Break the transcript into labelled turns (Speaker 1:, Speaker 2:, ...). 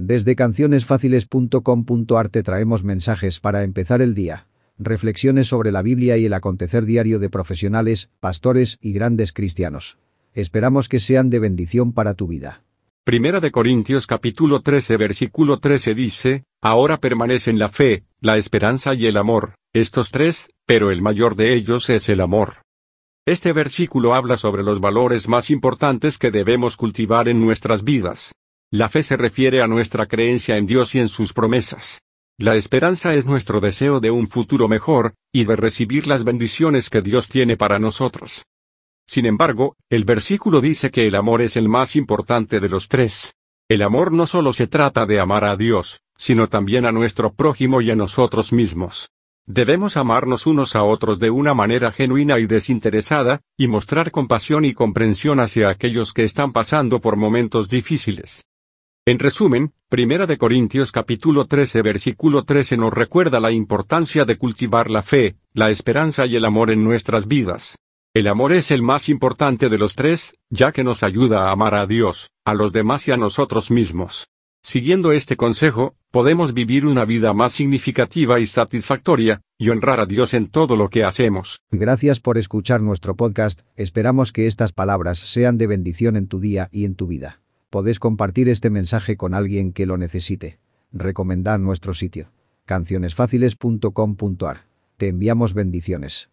Speaker 1: Desde cancionesfáciles.com.ar te traemos mensajes para empezar el día. Reflexiones sobre la Biblia y el acontecer diario de profesionales, pastores y grandes cristianos. Esperamos que sean de bendición para tu vida.
Speaker 2: Primera de Corintios capítulo 13 versículo 13 dice, Ahora permanecen la fe, la esperanza y el amor, estos tres, pero el mayor de ellos es el amor. Este versículo habla sobre los valores más importantes que debemos cultivar en nuestras vidas. La fe se refiere a nuestra creencia en Dios y en sus promesas. La esperanza es nuestro deseo de un futuro mejor, y de recibir las bendiciones que Dios tiene para nosotros. Sin embargo, el versículo dice que el amor es el más importante de los tres. El amor no solo se trata de amar a Dios, sino también a nuestro prójimo y a nosotros mismos. Debemos amarnos unos a otros de una manera genuina y desinteresada, y mostrar compasión y comprensión hacia aquellos que están pasando por momentos difíciles. En resumen, Primera de Corintios capítulo 13 versículo 13 nos recuerda la importancia de cultivar la fe, la esperanza y el amor en nuestras vidas. El amor es el más importante de los tres, ya que nos ayuda a amar a Dios, a los demás y a nosotros mismos. Siguiendo este consejo, podemos vivir una vida más significativa y satisfactoria, y honrar a Dios en todo lo que hacemos.
Speaker 1: Gracias por escuchar nuestro podcast, esperamos que estas palabras sean de bendición en tu día y en tu vida. Podés compartir este mensaje con alguien que lo necesite. Recomendad nuestro sitio. cancionesfáciles.com.ar. Te enviamos bendiciones.